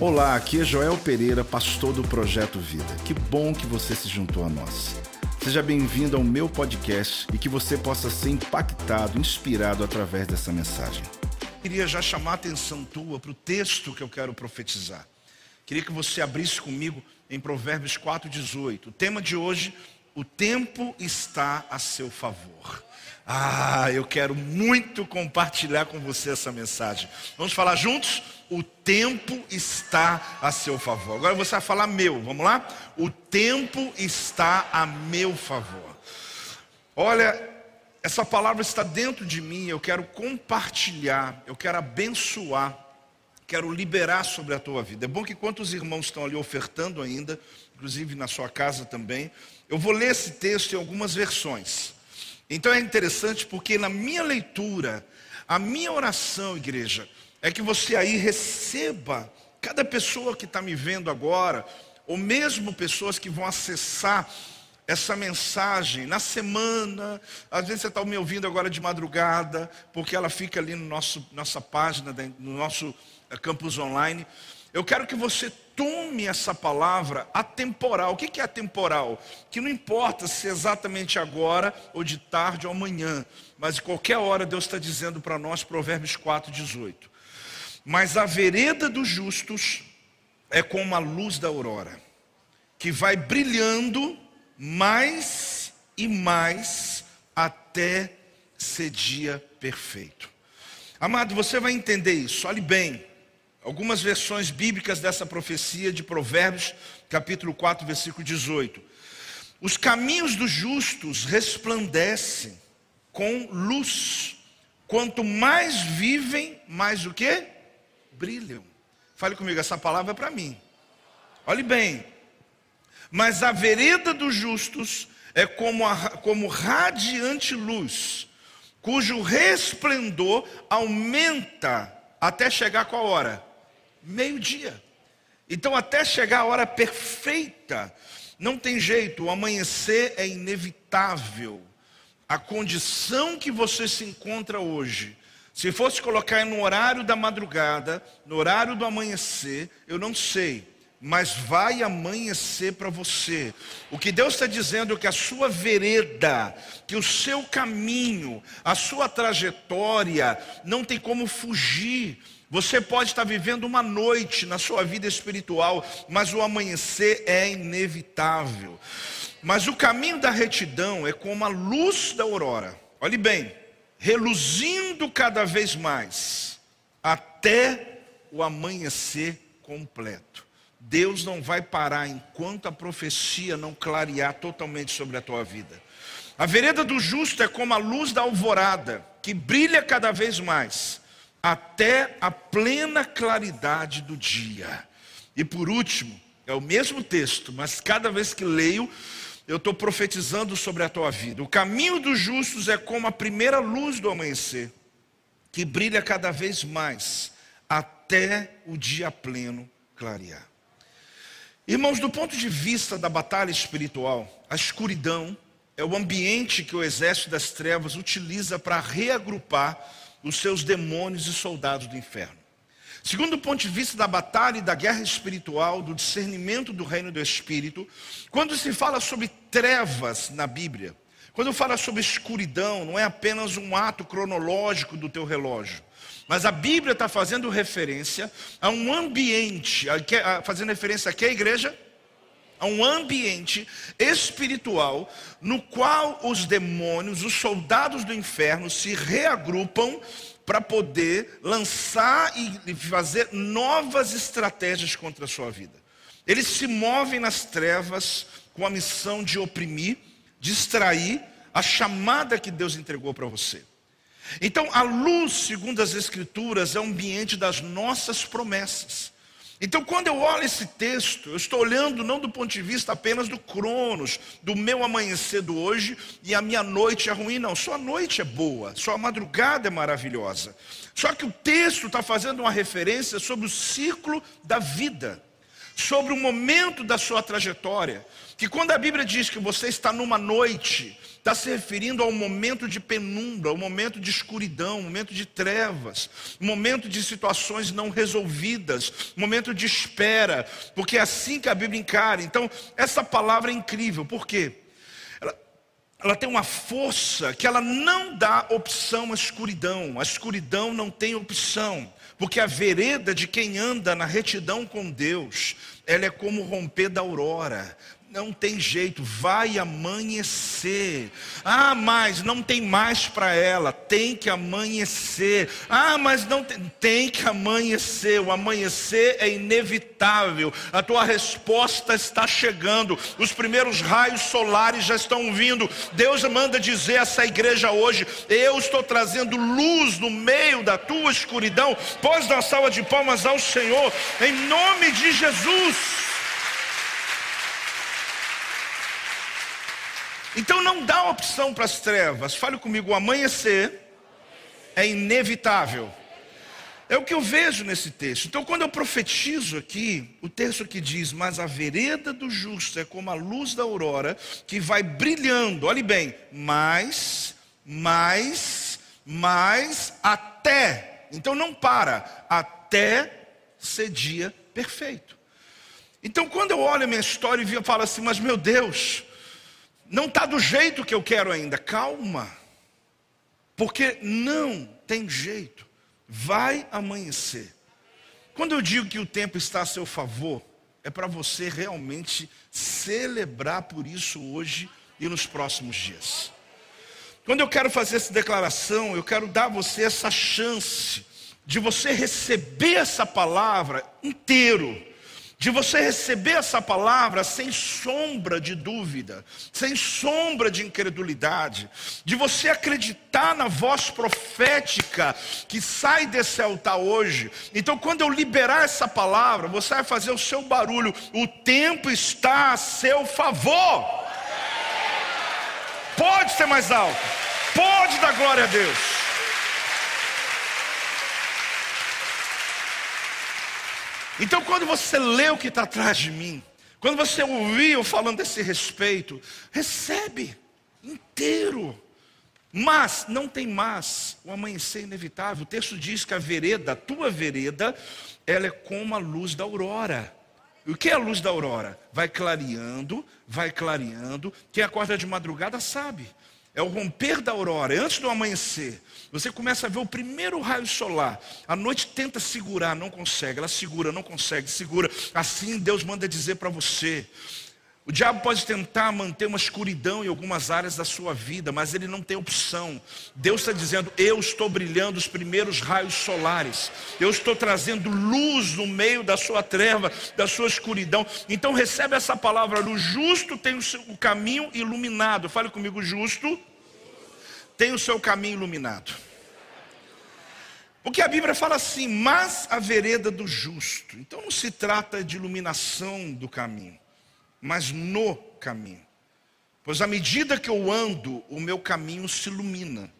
Olá, aqui é Joel Pereira, pastor do Projeto Vida. Que bom que você se juntou a nós. Seja bem-vindo ao meu podcast e que você possa ser impactado, inspirado através dessa mensagem. Queria já chamar a atenção tua para o texto que eu quero profetizar. Queria que você abrisse comigo em Provérbios 4,18. O tema de hoje, o tempo está a seu favor. Ah, eu quero muito compartilhar com você essa mensagem. Vamos falar juntos? O tempo está a seu favor. Agora você vai falar meu, vamos lá? O tempo está a meu favor. Olha, essa palavra está dentro de mim, eu quero compartilhar, eu quero abençoar, quero liberar sobre a tua vida. É bom que quantos irmãos estão ali ofertando ainda, inclusive na sua casa também, eu vou ler esse texto em algumas versões. Então é interessante porque na minha leitura, a minha oração, igreja, é que você aí receba, cada pessoa que está me vendo agora, ou mesmo pessoas que vão acessar essa mensagem na semana, às vezes você está me ouvindo agora de madrugada, porque ela fica ali no nosso, nossa página, no nosso eh, campus online. Eu quero que você tome essa palavra atemporal. O que é atemporal? Que não importa se é exatamente agora, ou de tarde ou amanhã, mas de qualquer hora Deus está dizendo para nós, Provérbios 4, 18. Mas a vereda dos justos é como a luz da aurora, que vai brilhando mais e mais até ser dia perfeito. Amado, você vai entender isso, olhe bem. Algumas versões bíblicas dessa profecia de Provérbios, capítulo 4, versículo 18. Os caminhos dos justos resplandecem com luz. Quanto mais vivem, mais o que? Brilham. Fale comigo, essa palavra é para mim. Olhe bem. Mas a vereda dos justos é como, a, como radiante luz, cujo resplendor aumenta até chegar qual hora? Meio-dia. Então, até chegar a hora perfeita, não tem jeito, o amanhecer é inevitável. A condição que você se encontra hoje, se fosse colocar no horário da madrugada, no horário do amanhecer, eu não sei, mas vai amanhecer para você. O que Deus está dizendo é que a sua vereda, que o seu caminho, a sua trajetória, não tem como fugir você pode estar vivendo uma noite na sua vida espiritual, mas o amanhecer é inevitável. Mas o caminho da retidão é como a luz da aurora. Olhe bem, reluzindo cada vez mais, até o amanhecer completo. Deus não vai parar enquanto a profecia não clarear totalmente sobre a tua vida. A vereda do justo é como a luz da alvorada, que brilha cada vez mais até a plena claridade do dia. E por último, é o mesmo texto, mas cada vez que leio, eu estou profetizando sobre a tua vida. O caminho dos justos é como a primeira luz do amanhecer, que brilha cada vez mais, até o dia pleno clarear. Irmãos, do ponto de vista da batalha espiritual, a escuridão é o ambiente que o exército das trevas utiliza para reagrupar os seus demônios e soldados do inferno. Segundo o ponto de vista da batalha e da guerra espiritual, do discernimento do reino do Espírito, quando se fala sobre trevas na Bíblia, quando fala sobre escuridão, não é apenas um ato cronológico do teu relógio, mas a Bíblia está fazendo referência a um ambiente, fazendo referência aqui à igreja, a um ambiente espiritual no qual os demônios, os soldados do inferno se reagrupam para poder lançar e fazer novas estratégias contra a sua vida. Eles se movem nas trevas com a missão de oprimir, distrair a chamada que Deus entregou para você. Então, a luz, segundo as Escrituras, é o ambiente das nossas promessas. Então, quando eu olho esse texto, eu estou olhando não do ponto de vista apenas do cronos, do meu amanhecer do hoje e a minha noite é ruim, não. Só a noite é boa, só a madrugada é maravilhosa. Só que o texto está fazendo uma referência sobre o ciclo da vida, sobre o momento da sua trajetória. Que quando a Bíblia diz que você está numa noite, está se referindo ao momento de penumbra, ao momento de escuridão, momento de trevas, momento de situações não resolvidas, momento de espera, porque é assim que a Bíblia encara. Então, essa palavra é incrível, por quê? Ela, ela tem uma força que ela não dá opção à escuridão, a escuridão não tem opção. Porque a vereda de quem anda na retidão com Deus, ela é como romper da aurora. Não tem jeito, vai amanhecer. Ah, mas não tem mais para ela, tem que amanhecer. Ah, mas não tem, tem que amanhecer. O amanhecer é inevitável. A tua resposta está chegando. Os primeiros raios solares já estão vindo. Deus manda dizer a essa igreja hoje: Eu estou trazendo luz no meio da tua escuridão. Dar uma salva de palmas ao Senhor, em nome de Jesus. Então não dá opção para as trevas. Fale comigo, o amanhecer é inevitável. É o que eu vejo nesse texto. Então, quando eu profetizo aqui, o texto que diz: Mas a vereda do justo é como a luz da aurora, que vai brilhando, olhe bem, mais, mais, mais, até. Então, não para, até ser dia perfeito. Então, quando eu olho a minha história e falo assim: Mas meu Deus, não está do jeito que eu quero ainda. Calma. Porque não tem jeito. Vai amanhecer. Quando eu digo que o tempo está a seu favor, é para você realmente celebrar por isso hoje e nos próximos dias. Quando eu quero fazer essa declaração, eu quero dar a você essa chance de você receber essa palavra inteiro de você receber essa palavra sem sombra de dúvida, sem sombra de incredulidade, de você acreditar na voz profética que sai desse altar hoje. Então, quando eu liberar essa palavra, você vai fazer o seu barulho, o tempo está a seu favor. Pode ser mais alto, pode dar glória a Deus. Então, quando você lê o que está atrás de mim, quando você ouviu falando desse respeito, recebe inteiro. Mas não tem mais, o amanhecer é inevitável. O texto diz que a vereda, a tua vereda, ela é como a luz da aurora. O que é a luz da aurora? Vai clareando, vai clareando. Quem acorda de madrugada sabe. É o romper da aurora, é antes do amanhecer. Você começa a ver o primeiro raio solar. A noite tenta segurar, não consegue. Ela segura, não consegue, segura. Assim Deus manda dizer para você. O diabo pode tentar manter uma escuridão em algumas áreas da sua vida, mas ele não tem opção. Deus está dizendo: Eu estou brilhando os primeiros raios solares, eu estou trazendo luz no meio da sua treva, da sua escuridão. Então recebe essa palavra: o justo tem o, seu, o caminho iluminado. Fale comigo, justo tem o seu caminho iluminado. Porque a Bíblia fala assim, mas a vereda do justo. Então não se trata de iluminação do caminho, mas no caminho. Pois à medida que eu ando, o meu caminho se ilumina.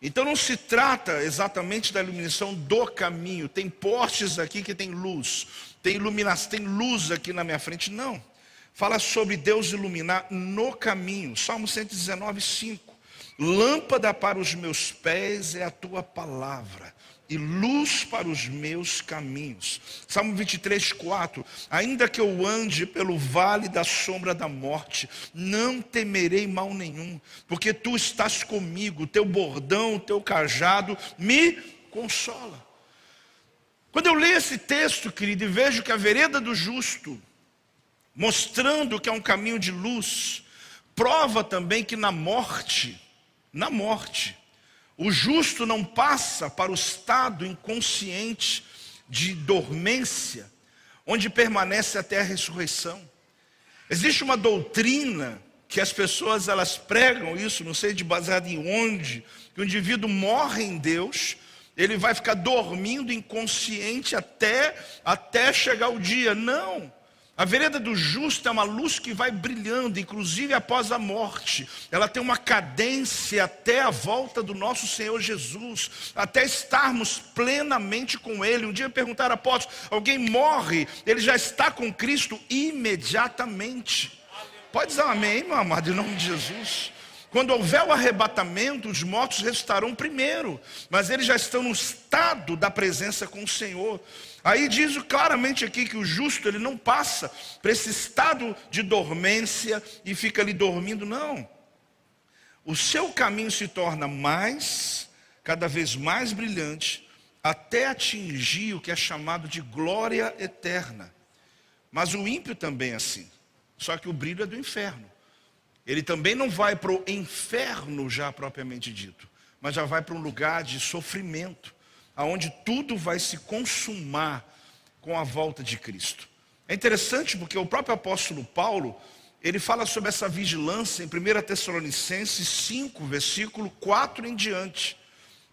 Então não se trata exatamente da iluminação do caminho. Tem postes aqui que tem luz, tem iluminação, tem luz aqui na minha frente. Não. Fala sobre Deus iluminar no caminho. Salmo 119, 5. Lâmpada para os meus pés é a tua palavra, e luz para os meus caminhos. Salmo 23, 4. Ainda que eu ande pelo vale da sombra da morte, não temerei mal nenhum, porque tu estás comigo, teu bordão, teu cajado me consola. Quando eu leio esse texto, querido, e vejo que a vereda do justo, mostrando que é um caminho de luz, prova também que na morte, na morte. O justo não passa para o estado inconsciente de dormência, onde permanece até a ressurreição. Existe uma doutrina que as pessoas elas pregam isso, não sei de baseado em onde, que o indivíduo morre em Deus, ele vai ficar dormindo inconsciente até até chegar o dia. Não. A vereda do justo é uma luz que vai brilhando, inclusive após a morte. Ela tem uma cadência até a volta do nosso Senhor Jesus, até estarmos plenamente com Ele. Um dia perguntaram, apóstolo, alguém morre, ele já está com Cristo imediatamente. Pode dizer amém, meu amado, em nome de Jesus. Quando houver o arrebatamento, os mortos restarão primeiro, mas eles já estão no estado da presença com o Senhor. Aí diz claramente aqui que o justo ele não passa para esse estado de dormência e fica ali dormindo, não. O seu caminho se torna mais, cada vez mais brilhante, até atingir o que é chamado de glória eterna. Mas o ímpio também é assim, só que o brilho é do inferno. Ele também não vai para o inferno já propriamente dito, mas já vai para um lugar de sofrimento aonde tudo vai se consumar com a volta de Cristo. É interessante porque o próprio apóstolo Paulo, ele fala sobre essa vigilância em 1 Tessalonicenses 5, versículo 4 em diante.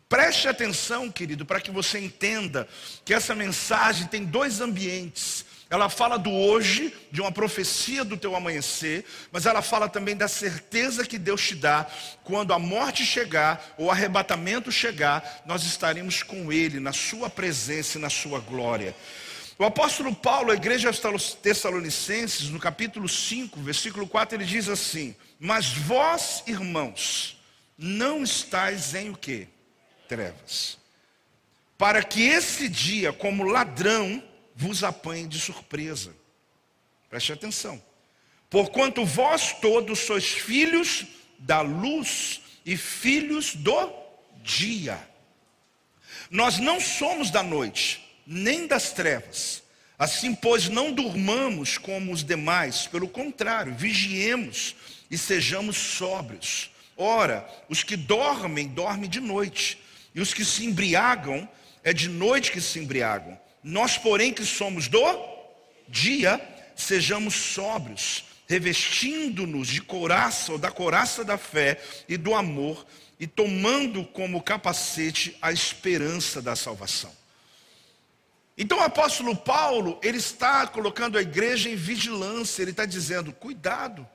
Preste atenção, querido, para que você entenda que essa mensagem tem dois ambientes. Ela fala do hoje, de uma profecia do teu amanhecer, mas ela fala também da certeza que Deus te dá quando a morte chegar, ou o arrebatamento chegar, nós estaremos com Ele, na Sua presença e na Sua glória. O apóstolo Paulo, a igreja Tessalonicenses, no capítulo 5, versículo 4, ele diz assim: Mas vós, irmãos, não estáis em o que? Trevas. Para que esse dia, como ladrão, vos apanhe de surpresa. Preste atenção. Porquanto vós todos sois filhos da luz e filhos do dia. Nós não somos da noite, nem das trevas. Assim, pois, não durmamos como os demais, pelo contrário, vigiemos e sejamos sóbrios. Ora, os que dormem, dormem de noite, e os que se embriagam, é de noite que se embriagam. Nós, porém, que somos do dia, sejamos sóbrios, revestindo-nos de couraça ou da couraça da fé e do amor, e tomando como capacete a esperança da salvação. Então o apóstolo Paulo, ele está colocando a igreja em vigilância, ele está dizendo: cuidado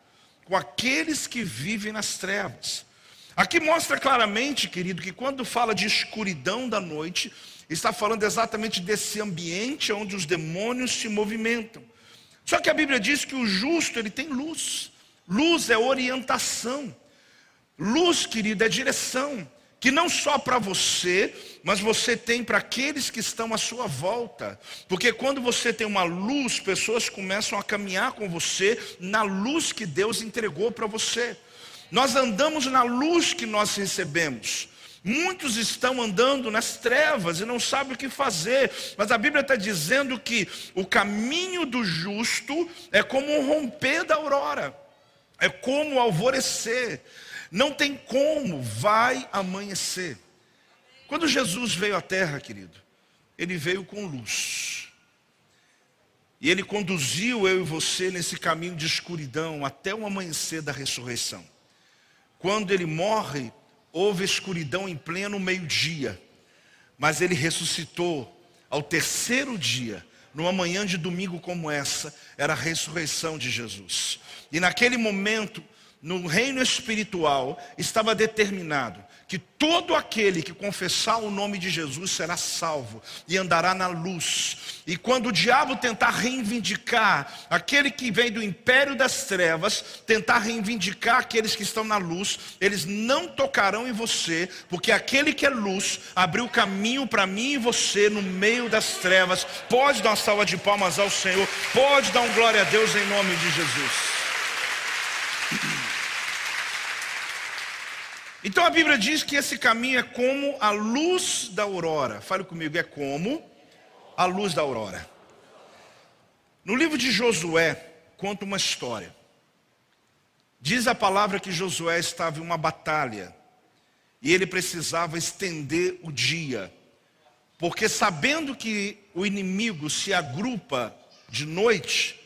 com aqueles que vivem nas trevas. Aqui mostra claramente, querido, que quando fala de escuridão da noite, está falando exatamente desse ambiente onde os demônios se movimentam. Só que a Bíblia diz que o justo ele tem luz. Luz é orientação. Luz, querido, é direção. Que não só para você, mas você tem para aqueles que estão à sua volta. Porque quando você tem uma luz, pessoas começam a caminhar com você na luz que Deus entregou para você. Nós andamos na luz que nós recebemos. Muitos estão andando nas trevas e não sabem o que fazer, mas a Bíblia está dizendo que o caminho do justo é como um romper da aurora, é como o alvorecer, não tem como, vai amanhecer. Quando Jesus veio à terra, querido, ele veio com luz, e ele conduziu eu e você nesse caminho de escuridão até o amanhecer da ressurreição. Quando ele morre, houve escuridão em pleno meio-dia, mas ele ressuscitou ao terceiro dia, numa manhã de domingo como essa, era a ressurreição de Jesus. E naquele momento, no reino espiritual, estava determinado que todo aquele que confessar o nome de Jesus será salvo e andará na luz. E quando o diabo tentar reivindicar aquele que vem do império das trevas, tentar reivindicar aqueles que estão na luz, eles não tocarão em você, porque aquele que é luz abriu caminho para mim e você no meio das trevas. Pode dar uma salva de palmas ao Senhor, pode dar um glória a Deus em nome de Jesus. Então a Bíblia diz que esse caminho é como a luz da aurora. Fale comigo, é como a luz da aurora. No livro de Josué, conta uma história. Diz a palavra que Josué estava em uma batalha e ele precisava estender o dia, porque sabendo que o inimigo se agrupa de noite,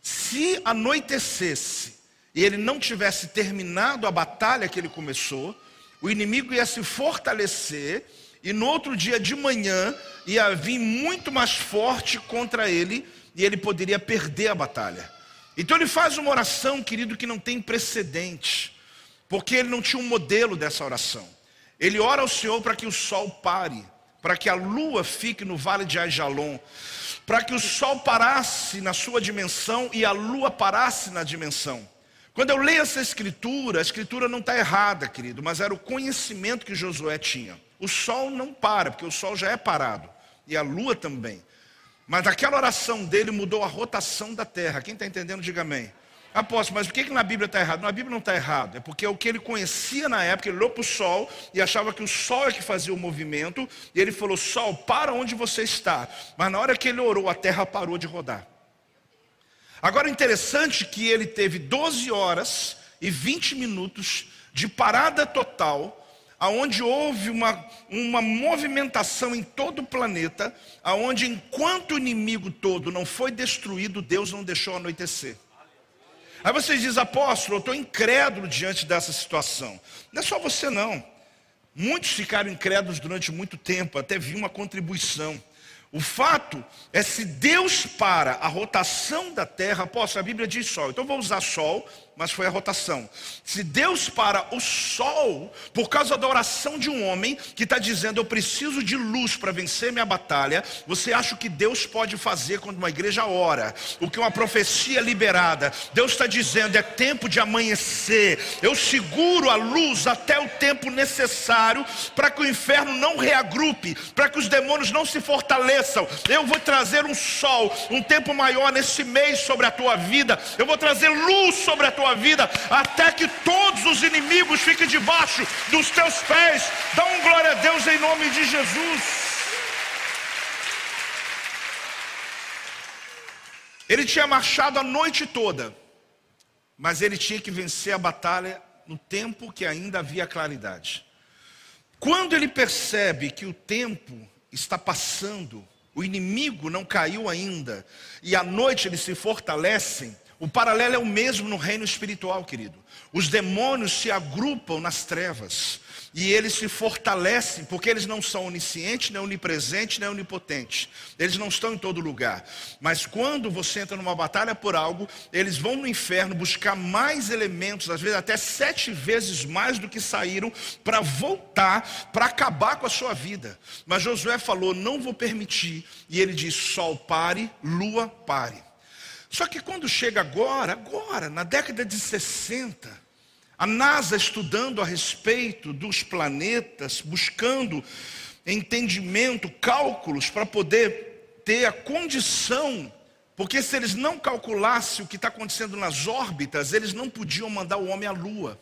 se anoitecesse e ele não tivesse terminado a batalha que ele começou, o inimigo ia se fortalecer e no outro dia de manhã ia vir muito mais forte contra ele e ele poderia perder a batalha. Então ele faz uma oração, querido, que não tem precedente, porque ele não tinha um modelo dessa oração. Ele ora ao Senhor para que o sol pare, para que a lua fique no vale de Ajalon, para que o sol parasse na sua dimensão e a lua parasse na dimensão. Quando eu leio essa escritura, a escritura não está errada, querido, mas era o conhecimento que Josué tinha. O sol não para, porque o sol já é parado, e a lua também. Mas aquela oração dele mudou a rotação da terra. Quem está entendendo, diga amém. Apóstolo, mas por que, que na Bíblia está errado? Na Bíblia não está errado. É porque é o que ele conhecia na época, ele olhou para o sol e achava que o sol é que fazia o movimento. E ele falou: Sol, para onde você está. Mas na hora que ele orou, a terra parou de rodar. Agora, interessante que ele teve 12 horas e 20 minutos de parada total aonde houve uma, uma movimentação em todo o planeta, aonde enquanto o inimigo todo não foi destruído, Deus não deixou anoitecer. Aí você diz, apóstolo, eu estou incrédulo diante dessa situação. Não é só você não. Muitos ficaram incrédulos durante muito tempo, até vi uma contribuição. O fato é se Deus para a rotação da terra, apóstolo, a Bíblia diz sol, então vou usar sol mas foi a rotação. Se Deus para o sol, por causa da oração de um homem que está dizendo eu preciso de luz para vencer minha batalha, você acha que Deus pode fazer quando uma igreja ora? O que uma profecia liberada, Deus está dizendo é tempo de amanhecer. Eu seguro a luz até o tempo necessário para que o inferno não reagrupe, para que os demônios não se fortaleçam. Eu vou trazer um sol, um tempo maior nesse mês sobre a tua vida. Eu vou trazer luz sobre a tua tua vida, até que todos os inimigos fiquem debaixo dos teus pés. Dá um glória a Deus em nome de Jesus. Ele tinha marchado a noite toda, mas ele tinha que vencer a batalha no tempo que ainda havia claridade. Quando ele percebe que o tempo está passando, o inimigo não caiu ainda, e à noite eles se fortalecem, o paralelo é o mesmo no reino espiritual, querido. Os demônios se agrupam nas trevas e eles se fortalecem, porque eles não são oniscientes, nem onipresentes, nem onipotentes. Eles não estão em todo lugar. Mas quando você entra numa batalha por algo, eles vão no inferno buscar mais elementos, às vezes até sete vezes mais do que saíram, para voltar, para acabar com a sua vida. Mas Josué falou: Não vou permitir. E ele diz: Sol pare, lua pare. Só que quando chega agora, agora, na década de 60, a NASA estudando a respeito dos planetas, buscando entendimento, cálculos para poder ter a condição, porque se eles não calculassem o que está acontecendo nas órbitas, eles não podiam mandar o homem à Lua.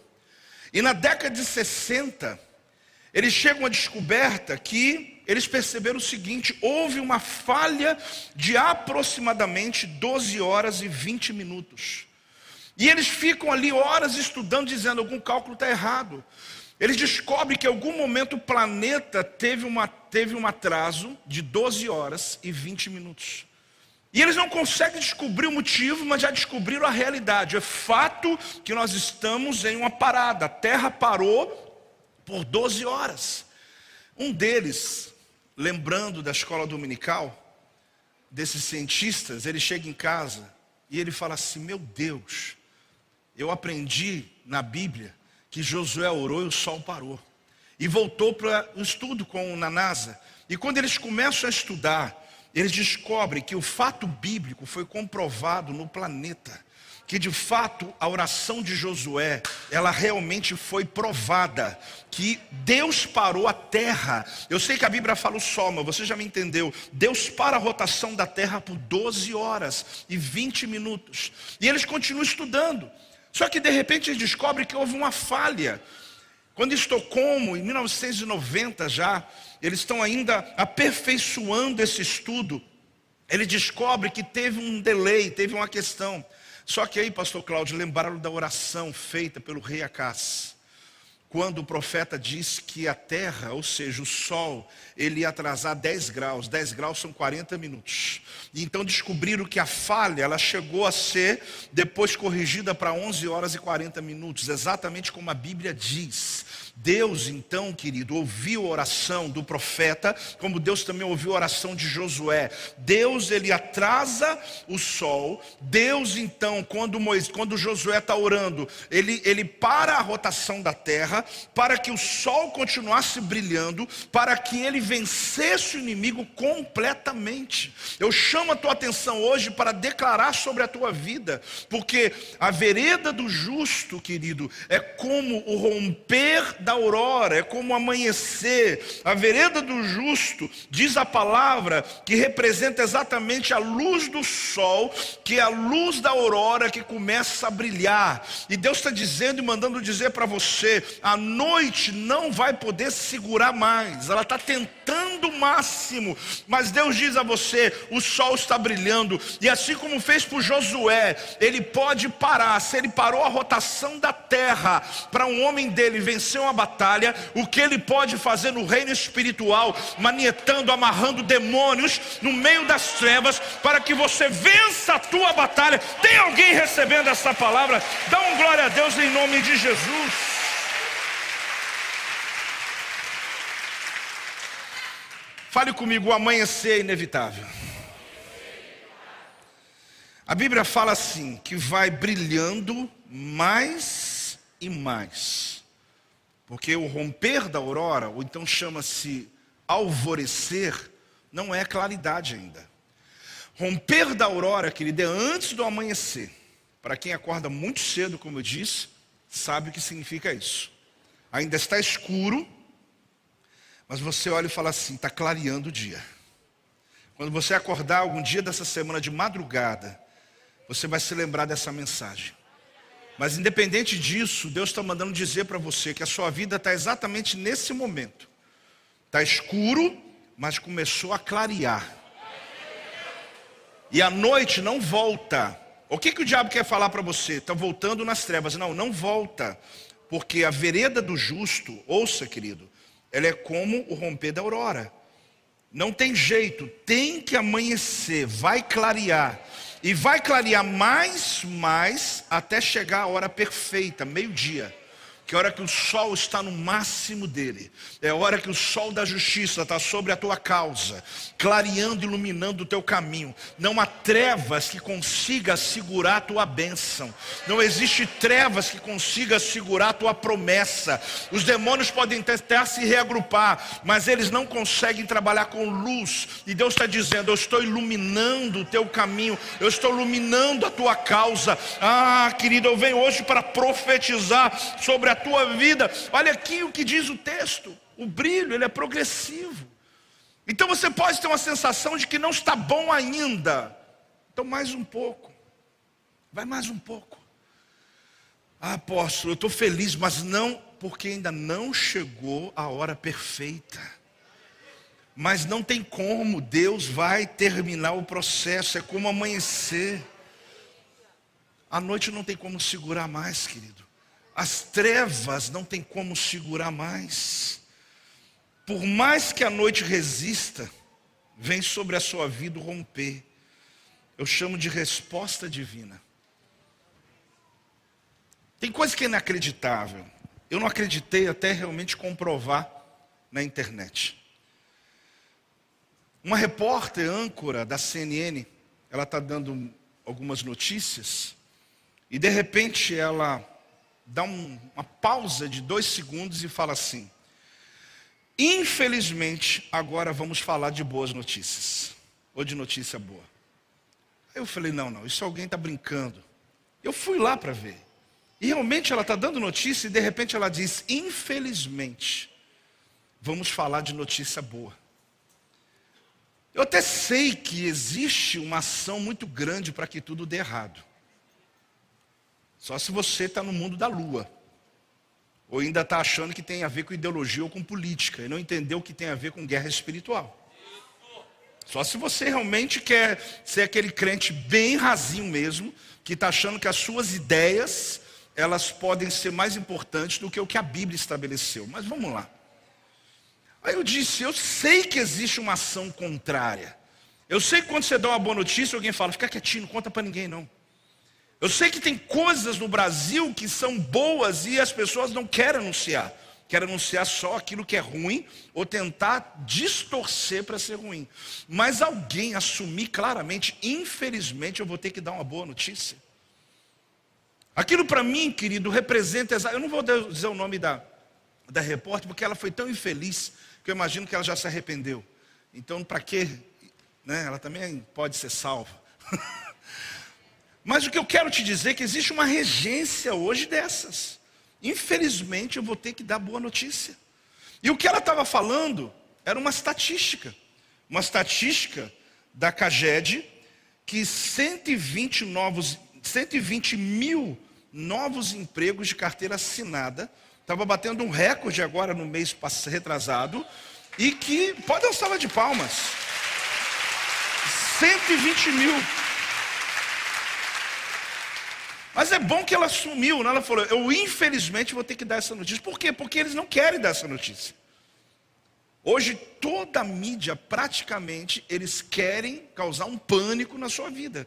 E na década de 60, eles chegam à descoberta que eles perceberam o seguinte: houve uma falha de aproximadamente 12 horas e 20 minutos. E eles ficam ali horas estudando, dizendo: algum cálculo está errado. Eles descobrem que em algum momento o planeta teve, uma, teve um atraso de 12 horas e 20 minutos. E eles não conseguem descobrir o motivo, mas já descobriram a realidade. É fato que nós estamos em uma parada. A Terra parou por 12 horas. Um deles lembrando da escola dominical, desses cientistas, ele chega em casa e ele fala assim: Meu Deus, eu aprendi na Bíblia que Josué orou e o sol parou. E voltou para o estudo com na NASA. E quando eles começam a estudar, eles descobrem que o fato bíblico foi comprovado no planeta que de fato a oração de Josué, ela realmente foi provada, que Deus parou a terra. Eu sei que a Bíblia fala o sol, mas você já me entendeu. Deus para a rotação da terra por 12 horas e 20 minutos. E eles continuam estudando. Só que de repente eles descobrem que houve uma falha. Quando Estocolmo, em 1990 já, eles estão ainda aperfeiçoando esse estudo. Ele descobre que teve um delay, teve uma questão. Só que aí, pastor Cláudio, lembraram da oração feita pelo rei Acás. Quando o profeta disse que a terra, ou seja, o sol, ele ia atrasar 10 graus. 10 graus são 40 minutos. Então descobriram que a falha, ela chegou a ser depois corrigida para 11 horas e 40 minutos, exatamente como a Bíblia diz. Deus, então, querido, ouviu a oração do profeta, como Deus também ouviu a oração de Josué. Deus, ele atrasa o sol. Deus, então, quando, Moisés, quando Josué está orando, ele, ele para a rotação da terra, para que o sol continuasse brilhando, para que ele vencesse o inimigo completamente. Eu chamo a tua atenção hoje para declarar sobre a tua vida, porque a vereda do justo, querido, é como o romper da aurora, é como amanhecer. A vereda do justo, diz a palavra, que representa exatamente a luz do sol, que é a luz da aurora que começa a brilhar. E Deus está dizendo e mandando dizer para você: a noite não vai poder segurar mais, ela está tentando o máximo, mas Deus diz a você: o sol está brilhando, e assim como fez por Josué, ele pode parar, se ele parou a rotação da terra para um homem dele vencer uma batalha, o que ele pode fazer no reino espiritual, manietando, amarrando demônios no meio das trevas, para que você vença a tua batalha. Tem alguém recebendo essa palavra? Dá um glória a Deus em nome de Jesus. Fale comigo, o amanhecer é inevitável. A Bíblia fala assim: que vai brilhando mais e mais. Porque o romper da aurora, ou então chama-se alvorecer, não é claridade ainda. Romper da aurora, querido, é antes do amanhecer. Para quem acorda muito cedo, como eu disse, sabe o que significa isso. Ainda está escuro, mas você olha e fala assim: está clareando o dia. Quando você acordar algum dia dessa semana de madrugada, você vai se lembrar dessa mensagem. Mas independente disso, Deus está mandando dizer para você que a sua vida está exatamente nesse momento. Está escuro, mas começou a clarear. E a noite não volta. O que, que o diabo quer falar para você? Está voltando nas trevas. Não, não volta. Porque a vereda do justo, ouça querido, ela é como o romper da aurora. Não tem jeito, tem que amanhecer, vai clarear. E vai clarear mais, mais, até chegar a hora perfeita, meio-dia que a hora que o sol está no máximo dele, é a hora que o sol da justiça está sobre a tua causa, clareando, iluminando o teu caminho. Não há trevas que consiga segurar a tua bênção, não existe trevas que consiga segurar a tua promessa. Os demônios podem tentar se reagrupar, mas eles não conseguem trabalhar com luz. E Deus está dizendo: Eu estou iluminando o teu caminho, eu estou iluminando a tua causa. Ah, querido, eu venho hoje para profetizar sobre a tua vida. Olha aqui o que diz o texto. O brilho, ele é progressivo. Então você pode ter uma sensação de que não está bom ainda. Então mais um pouco. Vai mais um pouco. Ah, apóstolo, eu estou feliz, mas não, porque ainda não chegou a hora perfeita. Mas não tem como, Deus vai terminar o processo, é como amanhecer. A noite não tem como segurar mais, querido. As trevas não tem como segurar mais. Por mais que a noite resista, vem sobre a sua vida romper. Eu chamo de resposta divina. Tem coisa que é inacreditável. Eu não acreditei até realmente comprovar na internet. Uma repórter âncora da CNN, ela está dando algumas notícias, e de repente ela dá um, uma pausa de dois segundos e fala assim: Infelizmente, agora vamos falar de boas notícias, ou de notícia boa. Aí eu falei: Não, não, isso alguém está brincando. Eu fui lá para ver. E realmente ela está dando notícia e de repente ela diz: Infelizmente, vamos falar de notícia boa. Eu até sei que existe uma ação muito grande para que tudo dê errado. Só se você está no mundo da lua. Ou ainda está achando que tem a ver com ideologia ou com política. E não entendeu que tem a ver com guerra espiritual. Só se você realmente quer ser aquele crente bem rasinho mesmo, que está achando que as suas ideias, elas podem ser mais importantes do que o que a Bíblia estabeleceu. Mas vamos lá. Aí eu disse, eu sei que existe uma ação contrária. Eu sei que quando você dá uma boa notícia, alguém fala, fica quietinho, não conta para ninguém não. Eu sei que tem coisas no Brasil que são boas e as pessoas não querem anunciar. quer anunciar só aquilo que é ruim ou tentar distorcer para ser ruim. Mas alguém assumir claramente, infelizmente eu vou ter que dar uma boa notícia. Aquilo para mim, querido, representa. Eu não vou dizer o nome da, da repórter, porque ela foi tão infeliz que eu imagino que ela já se arrependeu. Então, para quê? Né? Ela também pode ser salva. Mas o que eu quero te dizer é que existe uma regência hoje dessas. Infelizmente, eu vou ter que dar boa notícia. E o que ela estava falando era uma estatística. Uma estatística da CAGED que 120 novos 120 mil novos empregos de carteira assinada. Estava batendo um recorde agora no mês retrasado. E que, pode dar uma sala de palmas. 120 mil. Mas é bom que ela sumiu, né? ela falou, eu infelizmente vou ter que dar essa notícia. Por quê? Porque eles não querem dar essa notícia. Hoje toda a mídia, praticamente, eles querem causar um pânico na sua vida.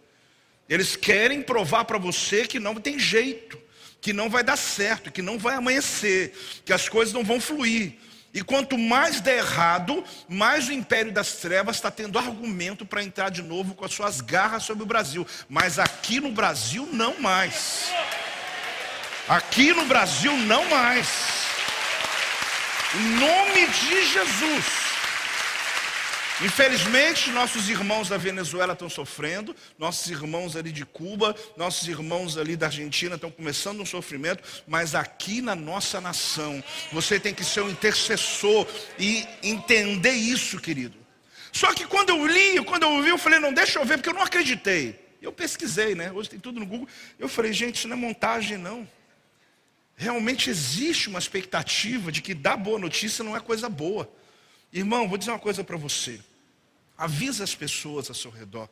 Eles querem provar para você que não tem jeito, que não vai dar certo, que não vai amanhecer, que as coisas não vão fluir. E quanto mais der errado, mais o império das trevas está tendo argumento para entrar de novo com as suas garras sobre o Brasil. Mas aqui no Brasil, não mais. Aqui no Brasil, não mais. Em nome de Jesus. Infelizmente, nossos irmãos da Venezuela estão sofrendo, nossos irmãos ali de Cuba, nossos irmãos ali da Argentina estão começando um sofrimento, mas aqui na nossa nação, você tem que ser um intercessor e entender isso, querido. Só que quando eu li, quando eu ouvi, eu falei, não, deixa eu ver, porque eu não acreditei. Eu pesquisei, né? Hoje tem tudo no Google. Eu falei, gente, isso não é montagem, não. Realmente existe uma expectativa de que dar boa notícia não é coisa boa. Irmão, vou dizer uma coisa para você. Avisa as pessoas ao seu redor.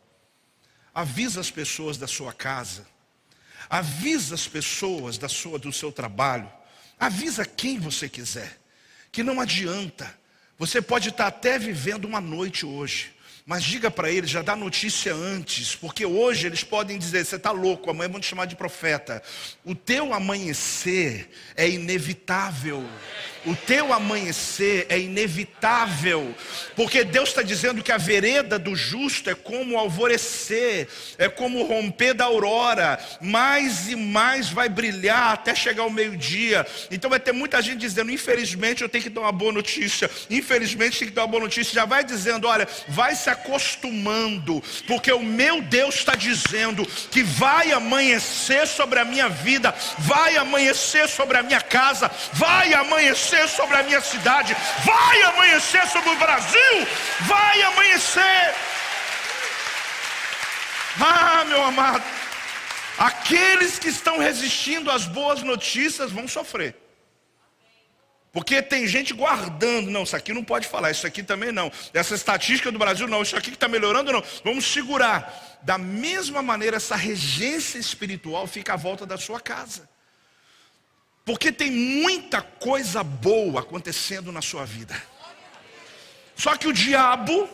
Avisa as pessoas da sua casa. Avisa as pessoas da sua, do seu trabalho. Avisa quem você quiser. Que não adianta. Você pode estar até vivendo uma noite hoje. Mas diga para eles, já dá notícia antes, porque hoje eles podem dizer: você está louco, amanhã vão te chamar de profeta. O teu amanhecer é inevitável. O teu amanhecer é inevitável, porque Deus está dizendo que a vereda do justo é como o alvorecer, é como o romper da aurora, mais e mais vai brilhar até chegar o meio-dia. Então vai ter muita gente dizendo: infelizmente eu tenho que dar uma boa notícia, infelizmente tem que dar uma boa notícia. Já vai dizendo: olha, vai se acostumando, porque o meu Deus está dizendo que vai amanhecer sobre a minha vida, vai amanhecer sobre a minha casa, vai amanhecer sobre a minha cidade, vai amanhecer sobre o Brasil, vai amanhecer. Ah, meu amado, aqueles que estão resistindo às boas notícias vão sofrer. Porque tem gente guardando, não, isso aqui não pode falar, isso aqui também não. Essa estatística do Brasil, não, isso aqui que está melhorando, não. Vamos segurar. Da mesma maneira, essa regência espiritual fica à volta da sua casa. Porque tem muita coisa boa acontecendo na sua vida. Só que o diabo,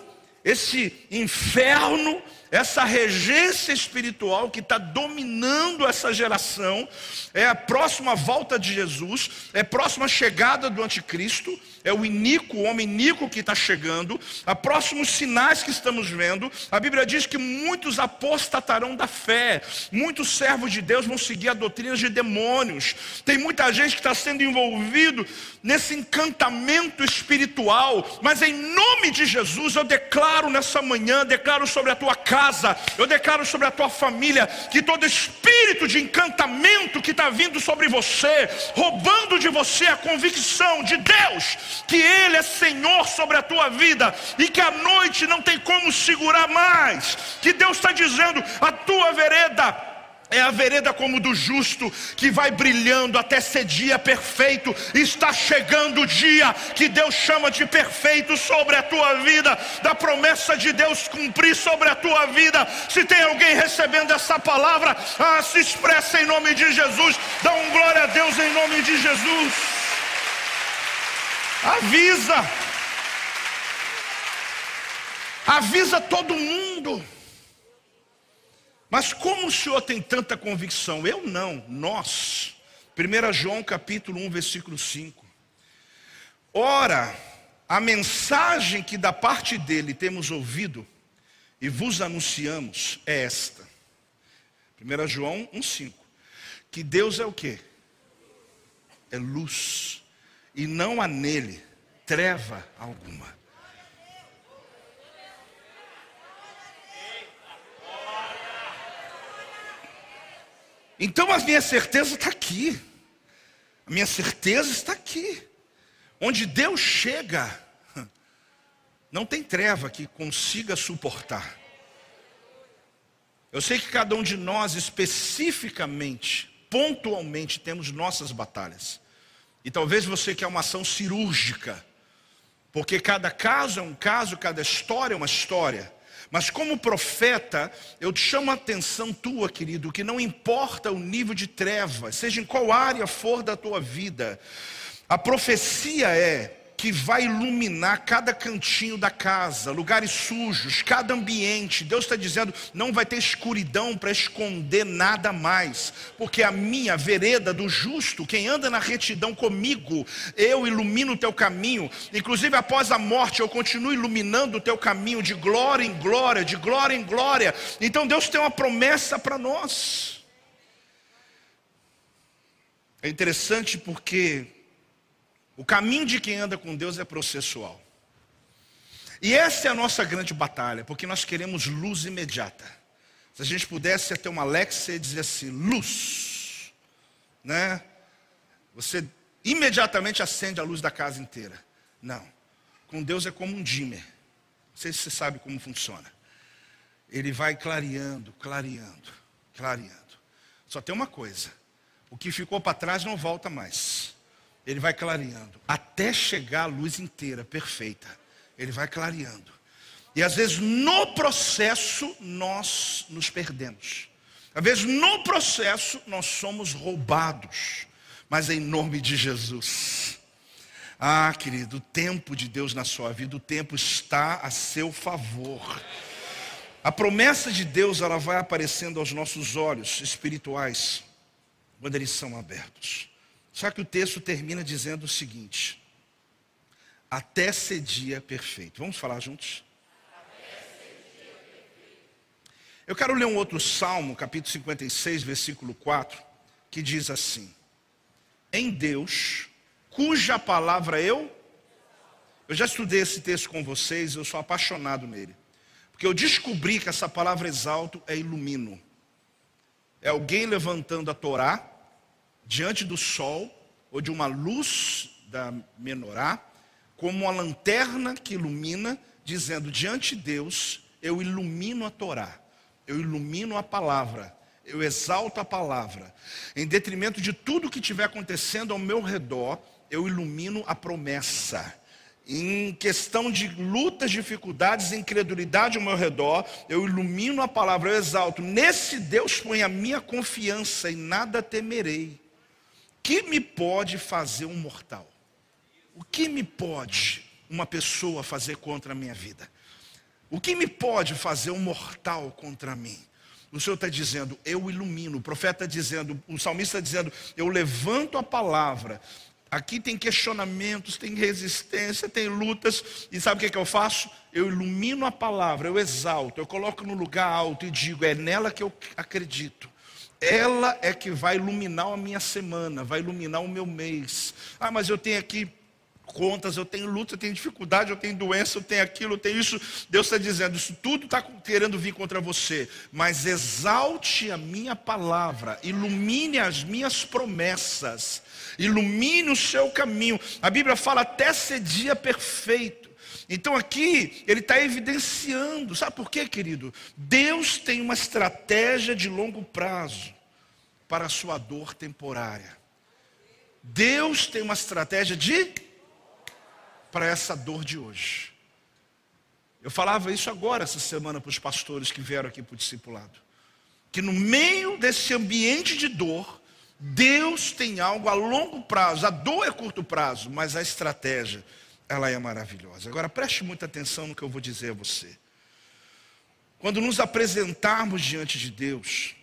esse inferno, essa regência espiritual que está dominando essa geração, é a próxima volta de Jesus, é a próxima chegada do anticristo, é o iníquo, o homem iníquo que está chegando, a próximos sinais que estamos vendo. A Bíblia diz que muitos apostatarão da fé, muitos servos de Deus vão seguir a doutrina de demônios. Tem muita gente que está sendo envolvido nesse encantamento espiritual, mas em nome de Jesus eu declaro nessa manhã, declaro sobre a tua casa, eu declaro sobre a tua família, que todo espírito de encantamento que está vindo sobre você, roubando de você a convicção de Deus, que Ele é Senhor sobre a tua vida e que a noite não tem como segurar mais, que Deus está dizendo: a tua vereda é a vereda como do justo, que vai brilhando até ser dia perfeito. Está chegando o dia que Deus chama de perfeito sobre a tua vida, da promessa de Deus cumprir sobre a tua vida. Se tem alguém recebendo essa palavra, ah, se expressa em nome de Jesus. Dá um glória a Deus em nome de Jesus. Avisa. Avisa todo mundo. Mas como o Senhor tem tanta convicção? Eu não, nós. 1 João capítulo 1, versículo 5. Ora, a mensagem que da parte dele temos ouvido e vos anunciamos é esta. 1 João 1,5. Que Deus é o que? É luz. E não há nele treva alguma. Então a minha certeza está aqui. A minha certeza está aqui. Onde Deus chega, não tem treva que consiga suportar. Eu sei que cada um de nós, especificamente, pontualmente, temos nossas batalhas. E talvez você quer uma ação cirúrgica, porque cada caso é um caso, cada história é uma história. Mas como profeta, eu te chamo a atenção tua, querido, que não importa o nível de trevas, seja em qual área for da tua vida, a profecia é que vai iluminar cada cantinho da casa, lugares sujos, cada ambiente. Deus está dizendo: não vai ter escuridão para esconder nada mais, porque a minha vereda do justo, quem anda na retidão comigo, eu ilumino o teu caminho. Inclusive após a morte, eu continuo iluminando o teu caminho de glória em glória, de glória em glória. Então Deus tem uma promessa para nós. É interessante porque o caminho de quem anda com Deus é processual. E essa é a nossa grande batalha, porque nós queremos luz imediata. Se a gente pudesse ter uma Alexa e dizer assim, luz, né? Você imediatamente acende a luz da casa inteira. Não. Com Deus é como um dimmer. Não sei se você sabe como funciona. Ele vai clareando, clareando, clareando. Só tem uma coisa: o que ficou para trás não volta mais. Ele vai clareando, até chegar a luz inteira, perfeita. Ele vai clareando. E às vezes no processo nós nos perdemos. Às vezes no processo nós somos roubados. Mas em nome de Jesus. Ah, querido, o tempo de Deus na sua vida, o tempo está a seu favor. A promessa de Deus, ela vai aparecendo aos nossos olhos espirituais quando eles são abertos. Só que o texto termina dizendo o seguinte: até ser dia perfeito. Vamos falar juntos? Eu quero ler um outro salmo, capítulo 56, versículo 4, que diz assim: Em Deus, cuja palavra eu. Eu já estudei esse texto com vocês, eu sou apaixonado nele. Porque eu descobri que essa palavra exalto é ilumino. É alguém levantando a Torá diante do sol ou de uma luz da menorá, como uma lanterna que ilumina, dizendo: diante de Deus, eu ilumino a Torá, eu ilumino a palavra, eu exalto a palavra. Em detrimento de tudo que estiver acontecendo ao meu redor, eu ilumino a promessa. Em questão de lutas, dificuldades, incredulidade ao meu redor, eu ilumino a palavra, eu exalto. Nesse Deus põe a minha confiança e nada temerei que me pode fazer um mortal? O que me pode uma pessoa fazer contra a minha vida? O que me pode fazer um mortal contra mim? O Senhor está dizendo, eu ilumino. O profeta está dizendo, o salmista está dizendo, eu levanto a palavra. Aqui tem questionamentos, tem resistência, tem lutas. E sabe o que, é que eu faço? Eu ilumino a palavra, eu exalto, eu coloco no lugar alto e digo, é nela que eu acredito. Ela é que vai iluminar a minha semana, vai iluminar o meu mês. Ah, mas eu tenho aqui contas, eu tenho luta, eu tenho dificuldade, eu tenho doença, eu tenho aquilo, eu tenho isso. Deus está dizendo, isso tudo está querendo vir contra você. Mas exalte a minha palavra, ilumine as minhas promessas, ilumine o seu caminho. A Bíblia fala até ser dia perfeito. Então aqui ele está evidenciando, sabe por quê, querido? Deus tem uma estratégia de longo prazo para a sua dor temporária. Deus tem uma estratégia de para essa dor de hoje. Eu falava isso agora essa semana para os pastores que vieram aqui para o discipulado. Que no meio desse ambiente de dor, Deus tem algo a longo prazo. A dor é curto prazo, mas a estratégia ela é maravilhosa. Agora preste muita atenção no que eu vou dizer a você. Quando nos apresentarmos diante de Deus,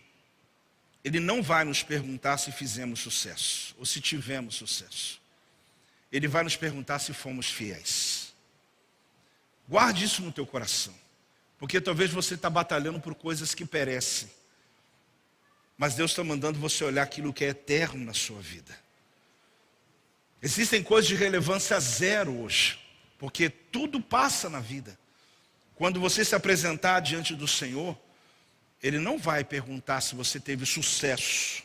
Ele não vai nos perguntar se fizemos sucesso ou se tivemos sucesso. Ele vai nos perguntar se fomos fiéis. Guarde isso no teu coração. Porque talvez você está batalhando por coisas que perecem. Mas Deus está mandando você olhar aquilo que é eterno na sua vida. Existem coisas de relevância zero hoje. Porque tudo passa na vida. Quando você se apresentar diante do Senhor, Ele não vai perguntar se você teve sucesso,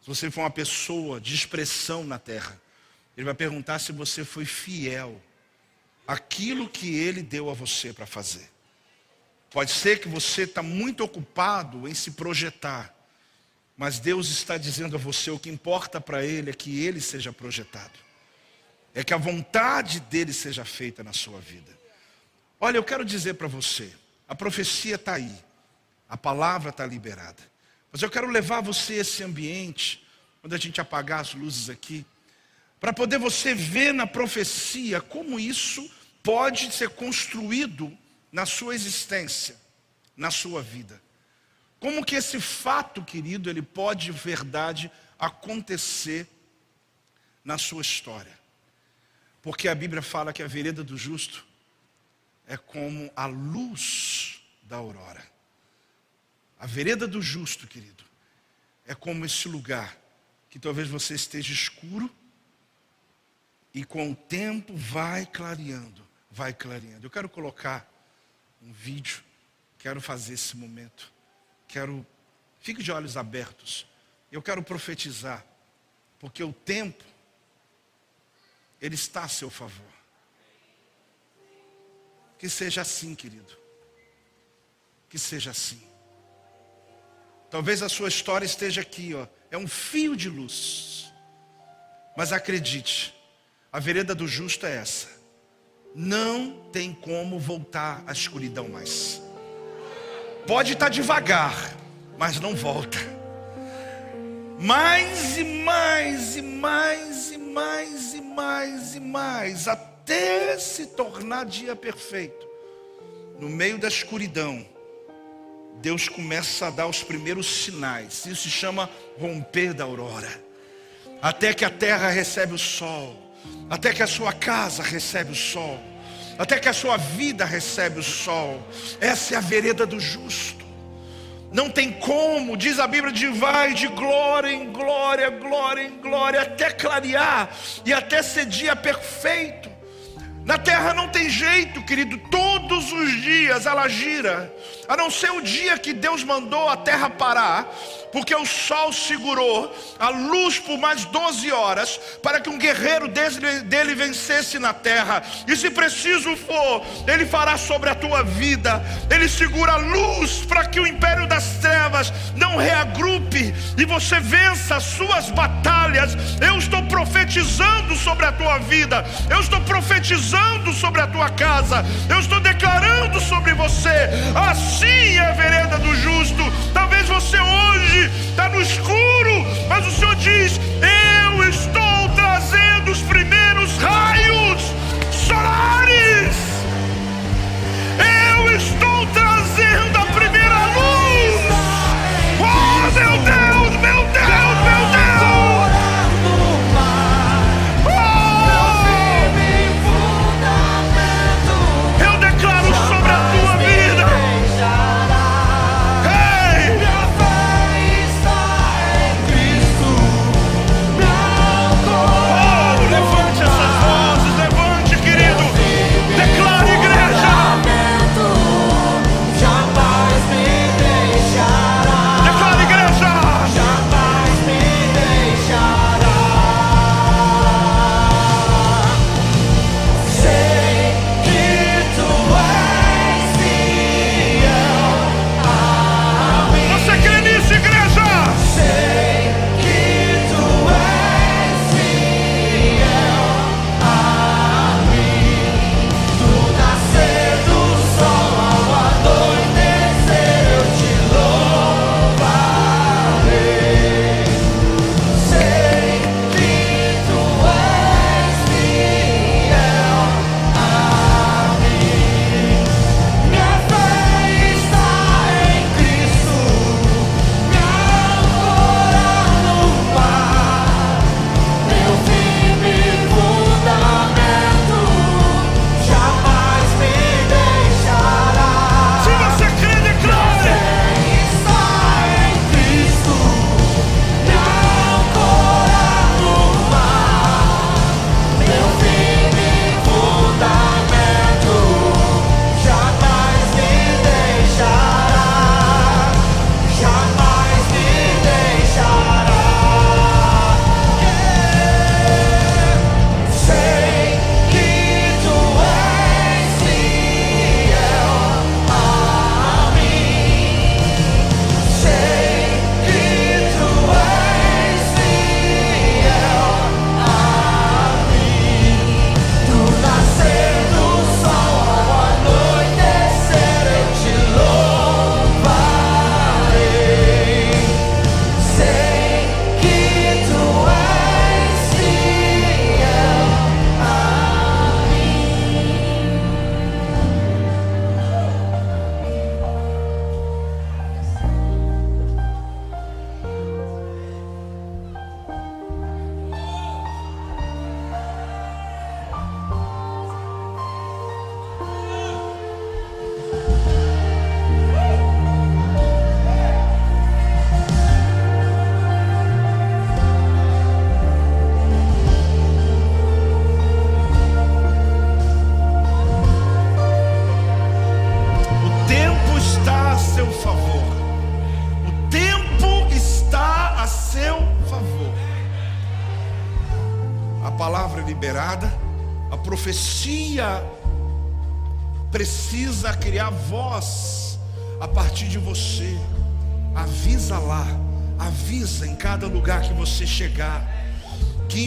se você foi uma pessoa de expressão na terra. Ele vai perguntar se você foi fiel àquilo que Ele deu a você para fazer. Pode ser que você está muito ocupado em se projetar, mas Deus está dizendo a você o que importa para Ele é que Ele seja projetado é que a vontade dele seja feita na sua vida. Olha, eu quero dizer para você, a profecia está aí, a palavra está liberada, mas eu quero levar você a esse ambiente, quando a gente apagar as luzes aqui, para poder você ver na profecia como isso pode ser construído na sua existência, na sua vida. Como que esse fato, querido, ele pode de verdade acontecer na sua história. Porque a Bíblia fala que a vereda do justo é como a luz da aurora. A vereda do justo, querido, é como esse lugar que talvez você esteja escuro e com o tempo vai clareando, vai clareando. Eu quero colocar um vídeo, quero fazer esse momento, quero, fique de olhos abertos, eu quero profetizar, porque o tempo ele está a seu favor. Que seja assim, querido. Que seja assim. Talvez a sua história esteja aqui, ó. É um fio de luz. Mas acredite, a vereda do justo é essa. Não tem como voltar à escuridão mais. Pode estar devagar, mas não volta. Mais e mais e mais e mais e mais e mais, até se tornar dia perfeito. No meio da escuridão, Deus começa a dar os primeiros sinais. Isso se chama romper da aurora. Até que a terra recebe o sol, até que a sua casa recebe o sol, até que a sua vida recebe o sol. Essa é a vereda do justo. Não tem como, diz a Bíblia, de vai de glória em glória, glória em glória, até clarear e até ser dia perfeito. Na terra não tem jeito, querido, todos os dias ela gira, a não ser o dia que Deus mandou a terra parar, porque o sol segurou a luz por mais 12 horas para que um guerreiro dele vencesse na terra. E se preciso for, ele fará sobre a tua vida. Ele segura a luz para que o império das trevas não reagrupe e você vença as suas batalhas. Eu estou profetizando sobre a tua vida. Eu estou profetizando sobre a tua casa. Eu estou declarando sobre você. Assim é a vereda do justo. Talvez você hoje está no escuro, mas o Senhor diz: Eu estou trazendo os primeiros raios solares. Eu estou trazendo a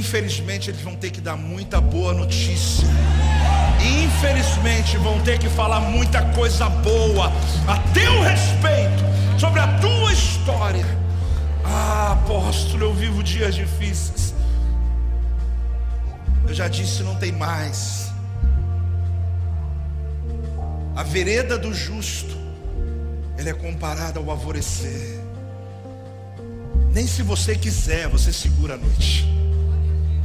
infelizmente eles vão ter que dar muita boa notícia. Infelizmente vão ter que falar muita coisa boa a teu respeito, sobre a tua história. Ah, apóstolo, eu vivo dias difíceis. Eu já disse, não tem mais. A vereda do justo, ele é comparada ao alvorecer. Nem se você quiser, você segura a noite.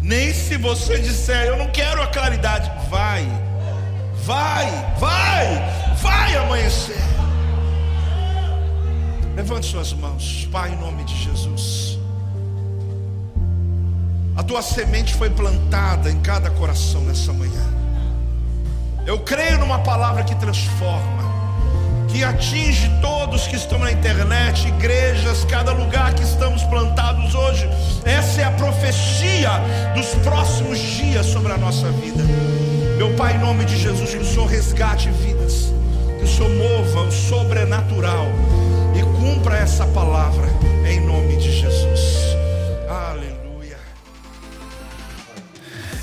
Nem se você disser, eu não quero a claridade, vai, vai, vai, vai amanhecer. Levante suas mãos, Pai, em nome de Jesus. A tua semente foi plantada em cada coração nessa manhã. Eu creio numa palavra que transforma, que atinge todos que estão na internet, igrejas, cada lugar que estamos plantados hoje. Essa é a profecia dos próximos dias sobre a nossa vida. Meu Pai, em nome de Jesus, que o Senhor resgate vidas, que o Senhor mova o sobrenatural e cumpra essa palavra em nome de Jesus.